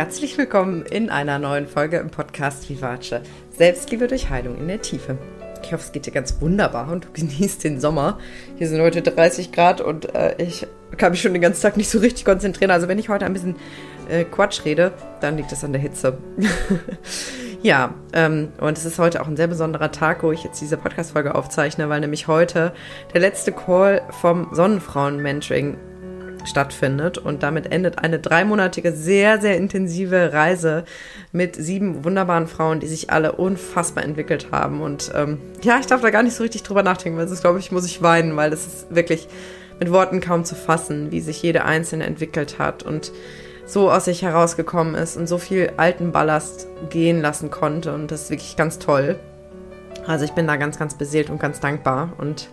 herzlich willkommen in einer neuen Folge im Podcast Vivace. Selbstliebe durch Heilung in der Tiefe. Ich hoffe, es geht dir ganz wunderbar und du genießt den Sommer. Hier sind heute 30 Grad und äh, ich kann mich schon den ganzen Tag nicht so richtig konzentrieren. Also wenn ich heute ein bisschen äh, Quatsch rede, dann liegt das an der Hitze. ja, ähm, und es ist heute auch ein sehr besonderer Tag, wo ich jetzt diese Podcast-Folge aufzeichne, weil nämlich heute der letzte Call vom Sonnenfrauen-Mentoring stattfindet. Und damit endet eine dreimonatige, sehr, sehr intensive Reise mit sieben wunderbaren Frauen, die sich alle unfassbar entwickelt haben. Und ähm, ja, ich darf da gar nicht so richtig drüber nachdenken, weil sonst, glaube ich, muss ich weinen, weil das ist wirklich mit Worten kaum zu fassen, wie sich jede Einzelne entwickelt hat und so aus sich herausgekommen ist und so viel alten Ballast gehen lassen konnte. Und das ist wirklich ganz toll. Also ich bin da ganz, ganz beseelt und ganz dankbar. Und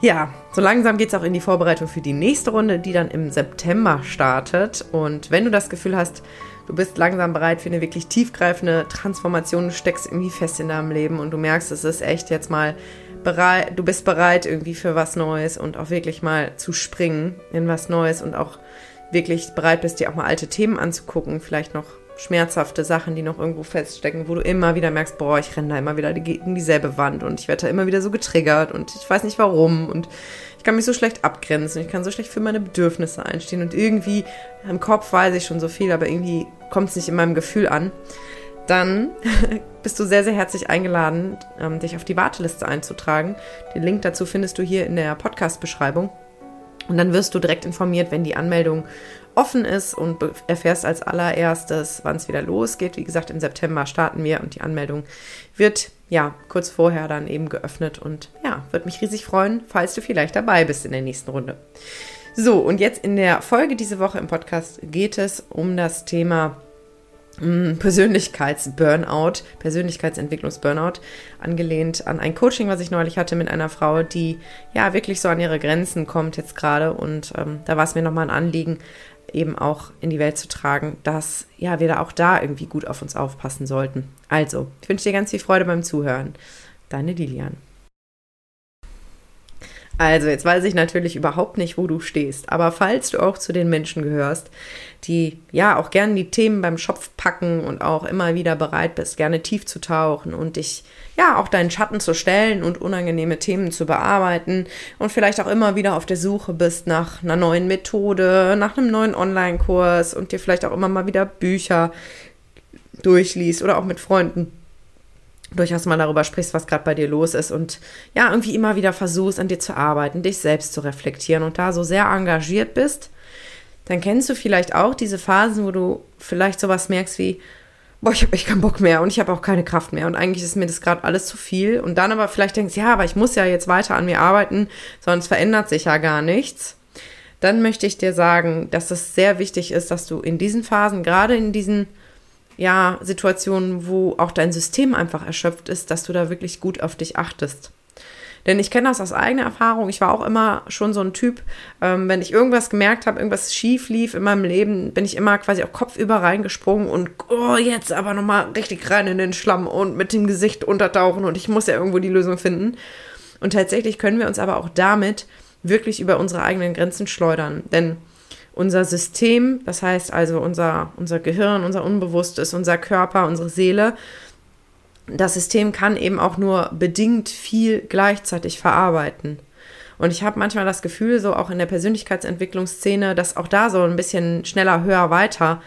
ja, so langsam geht es auch in die Vorbereitung für die nächste Runde, die dann im September startet. Und wenn du das Gefühl hast, du bist langsam bereit für eine wirklich tiefgreifende Transformation, du steckst irgendwie fest in deinem Leben und du merkst, es ist echt jetzt mal bereit, du bist bereit irgendwie für was Neues und auch wirklich mal zu springen in was Neues und auch wirklich bereit bist, dir auch mal alte Themen anzugucken, vielleicht noch schmerzhafte Sachen, die noch irgendwo feststecken, wo du immer wieder merkst, boah, ich renne da immer wieder gegen dieselbe Wand und ich werde da immer wieder so getriggert und ich weiß nicht warum und ich kann mich so schlecht abgrenzen, ich kann so schlecht für meine Bedürfnisse einstehen und irgendwie im Kopf weiß ich schon so viel, aber irgendwie kommt es nicht in meinem Gefühl an. Dann bist du sehr, sehr herzlich eingeladen, ähm, dich auf die Warteliste einzutragen. Den Link dazu findest du hier in der Podcast-Beschreibung. Und dann wirst du direkt informiert, wenn die Anmeldung offen ist und erfährst als allererstes, wann es wieder losgeht. Wie gesagt, im September starten wir und die Anmeldung wird ja kurz vorher dann eben geöffnet und ja, würde mich riesig freuen, falls du vielleicht dabei bist in der nächsten Runde. So, und jetzt in der Folge diese Woche im Podcast geht es um das Thema Persönlichkeits-Burnout, Persönlichkeitsentwicklungs-Burnout, angelehnt an ein Coaching, was ich neulich hatte mit einer Frau, die ja wirklich so an ihre Grenzen kommt jetzt gerade. Und ähm, da war es mir nochmal ein Anliegen, eben auch in die Welt zu tragen, dass ja wir da auch da irgendwie gut auf uns aufpassen sollten. Also, ich wünsche dir ganz viel Freude beim Zuhören. Deine Lilian. Also, jetzt weiß ich natürlich überhaupt nicht, wo du stehst, aber falls du auch zu den Menschen gehörst, die ja auch gerne die Themen beim Schopf packen und auch immer wieder bereit bist, gerne tief zu tauchen und dich ja auch deinen Schatten zu stellen und unangenehme Themen zu bearbeiten und vielleicht auch immer wieder auf der Suche bist nach einer neuen Methode, nach einem neuen Online-Kurs und dir vielleicht auch immer mal wieder Bücher durchliest oder auch mit Freunden durchaus mal darüber sprichst, was gerade bei dir los ist und ja, irgendwie immer wieder versuchst, an dir zu arbeiten, dich selbst zu reflektieren und da so sehr engagiert bist, dann kennst du vielleicht auch diese Phasen, wo du vielleicht sowas merkst wie, boah, ich habe echt keinen Bock mehr und ich habe auch keine Kraft mehr und eigentlich ist mir das gerade alles zu viel und dann aber vielleicht denkst, ja, aber ich muss ja jetzt weiter an mir arbeiten, sonst verändert sich ja gar nichts. Dann möchte ich dir sagen, dass es sehr wichtig ist, dass du in diesen Phasen, gerade in diesen ja, Situationen, wo auch dein System einfach erschöpft ist, dass du da wirklich gut auf dich achtest. Denn ich kenne das aus eigener Erfahrung. Ich war auch immer schon so ein Typ, ähm, wenn ich irgendwas gemerkt habe, irgendwas schief lief in meinem Leben, bin ich immer quasi auch kopfüber reingesprungen und oh, jetzt aber nochmal richtig rein in den Schlamm und mit dem Gesicht untertauchen und ich muss ja irgendwo die Lösung finden. Und tatsächlich können wir uns aber auch damit wirklich über unsere eigenen Grenzen schleudern. Denn unser System, das heißt also unser, unser Gehirn, unser Unbewusstes, unser Körper, unsere Seele, das System kann eben auch nur bedingt viel gleichzeitig verarbeiten. Und ich habe manchmal das Gefühl, so auch in der Persönlichkeitsentwicklungsszene, dass auch da so ein bisschen schneller, höher, weiter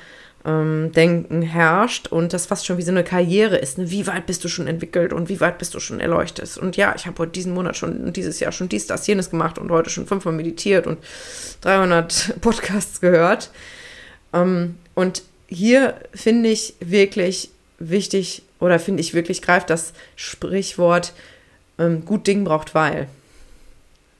ähm, Denken herrscht und das fast schon wie so eine Karriere ist. Ne? Wie weit bist du schon entwickelt und wie weit bist du schon erleuchtet? Und ja, ich habe heute diesen Monat schon und dieses Jahr schon dies, das, jenes gemacht und heute schon fünfmal meditiert und 300 Podcasts gehört. Ähm, und hier finde ich wirklich wichtig oder finde ich wirklich greift das Sprichwort ähm, gut Ding braucht weil.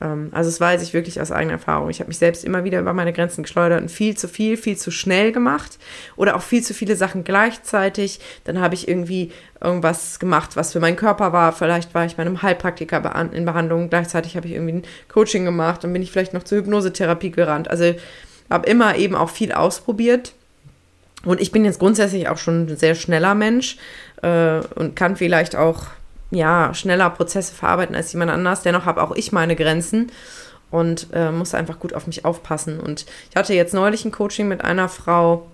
Ähm, also das weiß ich wirklich aus eigener Erfahrung. Ich habe mich selbst immer wieder über meine Grenzen geschleudert und viel zu viel, viel zu schnell gemacht oder auch viel zu viele Sachen gleichzeitig. Dann habe ich irgendwie irgendwas gemacht, was für meinen Körper war. Vielleicht war ich bei einem Heilpraktiker in Behandlung. Gleichzeitig habe ich irgendwie ein Coaching gemacht und bin ich vielleicht noch zur Hypnosetherapie gerannt. Also habe immer eben auch viel ausprobiert. Und ich bin jetzt grundsätzlich auch schon ein sehr schneller Mensch äh, und kann vielleicht auch ja, schneller Prozesse verarbeiten als jemand anders. Dennoch habe auch ich meine Grenzen und äh, muss einfach gut auf mich aufpassen. Und ich hatte jetzt neulich ein Coaching mit einer Frau,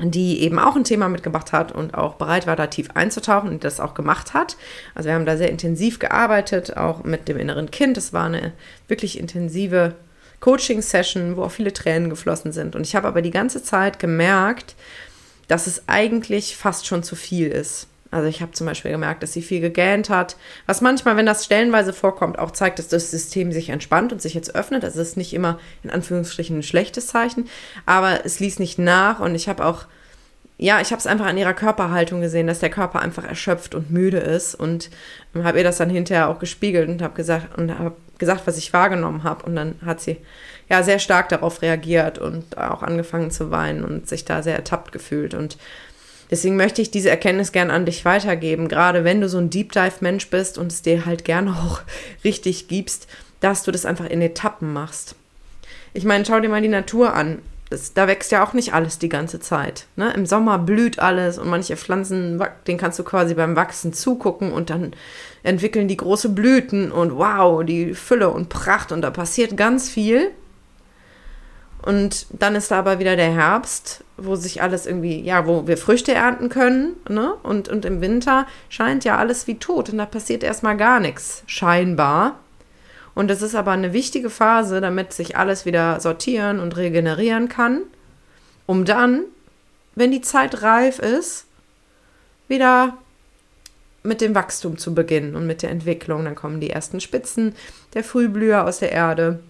die eben auch ein Thema mitgebracht hat und auch bereit war, da tief einzutauchen und das auch gemacht hat. Also wir haben da sehr intensiv gearbeitet, auch mit dem inneren Kind. Es war eine wirklich intensive Coaching-Session, wo auch viele Tränen geflossen sind. Und ich habe aber die ganze Zeit gemerkt, dass es eigentlich fast schon zu viel ist. Also ich habe zum Beispiel gemerkt, dass sie viel gegähnt hat, was manchmal, wenn das stellenweise vorkommt, auch zeigt, dass das System sich entspannt und sich jetzt öffnet. Also es ist nicht immer in Anführungsstrichen ein schlechtes Zeichen, aber es ließ nicht nach und ich habe auch, ja, ich habe es einfach an ihrer Körperhaltung gesehen, dass der Körper einfach erschöpft und müde ist und habe ihr das dann hinterher auch gespiegelt und habe gesagt und habe gesagt, was ich wahrgenommen habe. Und dann hat sie ja sehr stark darauf reagiert und auch angefangen zu weinen und sich da sehr ertappt gefühlt. Und Deswegen möchte ich diese Erkenntnis gern an dich weitergeben, gerade wenn du so ein Deep Dive Mensch bist und es dir halt gerne auch richtig gibst, dass du das einfach in Etappen machst. Ich meine, schau dir mal die Natur an. Das, da wächst ja auch nicht alles die ganze Zeit. Ne? Im Sommer blüht alles und manche Pflanzen, den kannst du quasi beim Wachsen zugucken und dann entwickeln die große Blüten und wow, die Fülle und Pracht und da passiert ganz viel. Und dann ist da aber wieder der Herbst, wo sich alles irgendwie, ja, wo wir Früchte ernten können, ne? Und, und im Winter scheint ja alles wie tot und da passiert erstmal gar nichts, scheinbar. Und das ist aber eine wichtige Phase, damit sich alles wieder sortieren und regenerieren kann, um dann, wenn die Zeit reif ist, wieder mit dem Wachstum zu beginnen und mit der Entwicklung. Dann kommen die ersten Spitzen der Frühblüher aus der Erde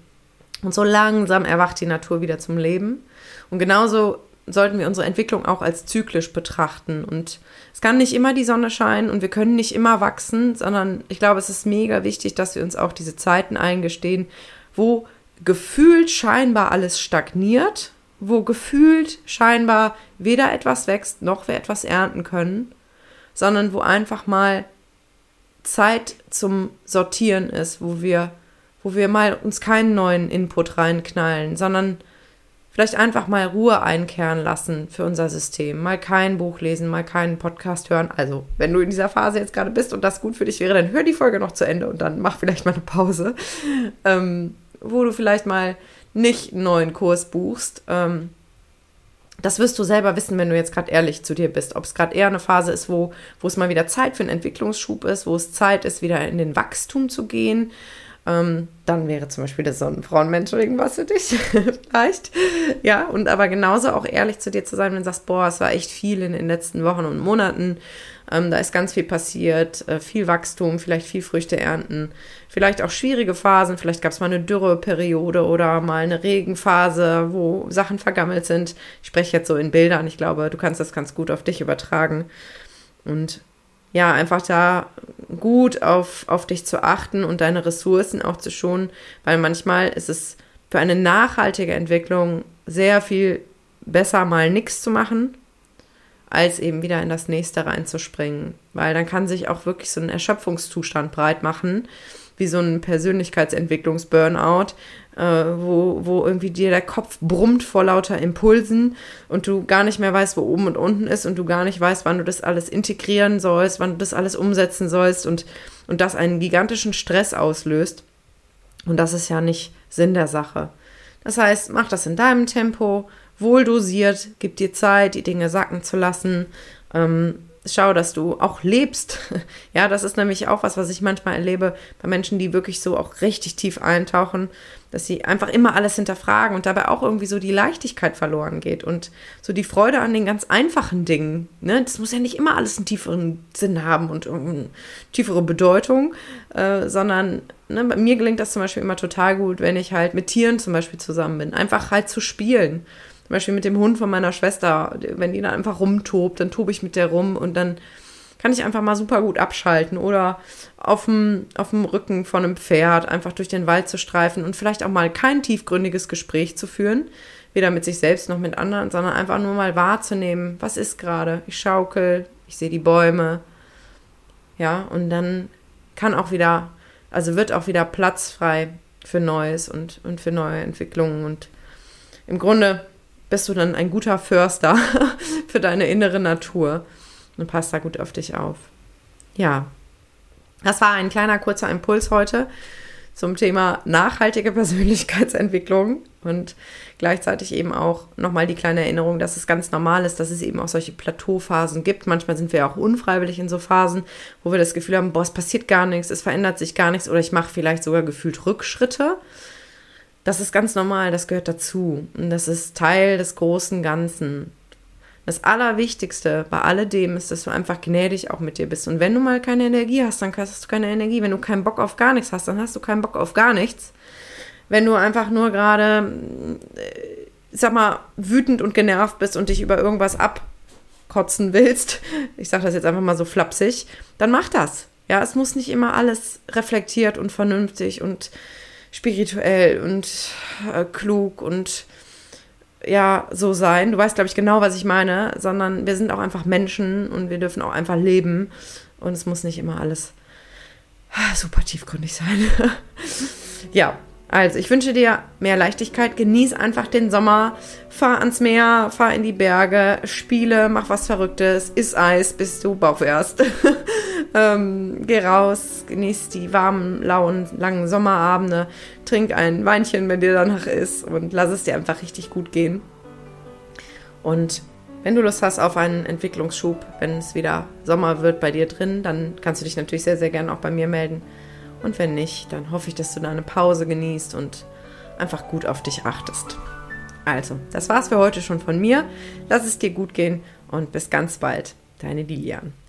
und so langsam erwacht die Natur wieder zum Leben. Und genauso sollten wir unsere Entwicklung auch als zyklisch betrachten. Und es kann nicht immer die Sonne scheinen und wir können nicht immer wachsen, sondern ich glaube, es ist mega wichtig, dass wir uns auch diese Zeiten eingestehen, wo gefühlt scheinbar alles stagniert, wo gefühlt scheinbar weder etwas wächst noch wir etwas ernten können, sondern wo einfach mal Zeit zum Sortieren ist, wo wir wo wir mal uns keinen neuen Input reinknallen, sondern vielleicht einfach mal Ruhe einkehren lassen für unser System. Mal kein Buch lesen, mal keinen Podcast hören. Also, wenn du in dieser Phase jetzt gerade bist und das gut für dich wäre, dann hör die Folge noch zu Ende und dann mach vielleicht mal eine Pause, ähm, wo du vielleicht mal nicht einen neuen Kurs buchst. Ähm, das wirst du selber wissen, wenn du jetzt gerade ehrlich zu dir bist. Ob es gerade eher eine Phase ist, wo, wo es mal wieder Zeit für einen Entwicklungsschub ist, wo es Zeit ist, wieder in den Wachstum zu gehen, ähm, dann wäre zum Beispiel das Sonnenfrauen-Mentoring was für dich vielleicht. Ja, und aber genauso auch ehrlich zu dir zu sein, wenn du sagst, boah, es war echt viel in den letzten Wochen und Monaten. Ähm, da ist ganz viel passiert, äh, viel Wachstum, vielleicht viel Früchte ernten, vielleicht auch schwierige Phasen, vielleicht gab es mal eine Dürreperiode oder mal eine Regenphase, wo Sachen vergammelt sind. Ich spreche jetzt so in Bildern, ich glaube, du kannst das ganz gut auf dich übertragen. Und ja, einfach da gut auf, auf dich zu achten und deine Ressourcen auch zu schonen, weil manchmal ist es für eine nachhaltige Entwicklung sehr viel besser, mal nichts zu machen, als eben wieder in das nächste reinzuspringen. Weil dann kann sich auch wirklich so ein Erschöpfungszustand breit machen, wie so ein Persönlichkeitsentwicklungs-Burnout, äh, wo, wo irgendwie dir der Kopf brummt vor lauter Impulsen und du gar nicht mehr weißt, wo oben und unten ist und du gar nicht weißt, wann du das alles integrieren sollst, wann du das alles umsetzen sollst und, und das einen gigantischen Stress auslöst. Und das ist ja nicht Sinn der Sache. Das heißt, mach das in deinem Tempo, wohl dosiert, gib dir Zeit, die Dinge sacken zu lassen. Ähm, schau, dass du auch lebst. Ja, das ist nämlich auch was, was ich manchmal erlebe bei Menschen, die wirklich so auch richtig tief eintauchen, dass sie einfach immer alles hinterfragen und dabei auch irgendwie so die Leichtigkeit verloren geht und so die Freude an den ganz einfachen Dingen. Ne? Das muss ja nicht immer alles einen tieferen Sinn haben und eine tiefere Bedeutung, äh, sondern ne, bei mir gelingt das zum Beispiel immer total gut, wenn ich halt mit Tieren zum Beispiel zusammen bin, einfach halt zu spielen zum Beispiel mit dem Hund von meiner Schwester, wenn die da einfach rumtobt, dann tobe ich mit der rum und dann kann ich einfach mal super gut abschalten oder auf dem, auf dem Rücken von einem Pferd einfach durch den Wald zu streifen und vielleicht auch mal kein tiefgründiges Gespräch zu führen, weder mit sich selbst noch mit anderen, sondern einfach nur mal wahrzunehmen, was ist gerade. Ich schaukel, ich sehe die Bäume. Ja, und dann kann auch wieder, also wird auch wieder Platz frei für Neues und, und für neue Entwicklungen. Und im Grunde bist du dann ein guter Förster für deine innere Natur und passt da gut auf dich auf. Ja, das war ein kleiner kurzer Impuls heute zum Thema nachhaltige Persönlichkeitsentwicklung. Und gleichzeitig eben auch nochmal die kleine Erinnerung, dass es ganz normal ist, dass es eben auch solche Plateauphasen gibt. Manchmal sind wir auch unfreiwillig in so Phasen, wo wir das Gefühl haben, boah, es passiert gar nichts, es verändert sich gar nichts oder ich mache vielleicht sogar gefühlt Rückschritte. Das ist ganz normal, das gehört dazu. Und das ist Teil des großen Ganzen. Das Allerwichtigste bei alledem ist, dass du einfach gnädig auch mit dir bist. Und wenn du mal keine Energie hast, dann hast du keine Energie. Wenn du keinen Bock auf gar nichts hast, dann hast du keinen Bock auf gar nichts wenn du einfach nur gerade, äh, sag mal, wütend und genervt bist und dich über irgendwas abkotzen willst, ich sage das jetzt einfach mal so flapsig, dann mach das. Ja, es muss nicht immer alles reflektiert und vernünftig und spirituell und äh, klug und ja, so sein. Du weißt, glaube ich, genau, was ich meine, sondern wir sind auch einfach Menschen und wir dürfen auch einfach leben und es muss nicht immer alles super tiefgründig sein. ja, also, ich wünsche dir mehr Leichtigkeit. Genieß einfach den Sommer. Fahr ans Meer, fahr in die Berge, spiele, mach was Verrücktes, iss Eis, bis du baufährst. ähm, geh raus, genieß die warmen, lauen, langen Sommerabende. Trink ein Weinchen, wenn dir danach ist und lass es dir einfach richtig gut gehen. Und wenn du Lust hast auf einen Entwicklungsschub, wenn es wieder Sommer wird bei dir drin, dann kannst du dich natürlich sehr, sehr gerne auch bei mir melden. Und wenn nicht, dann hoffe ich, dass du deine Pause genießt und einfach gut auf dich achtest. Also, das war's für heute schon von mir. Lass es dir gut gehen und bis ganz bald. Deine Lilian.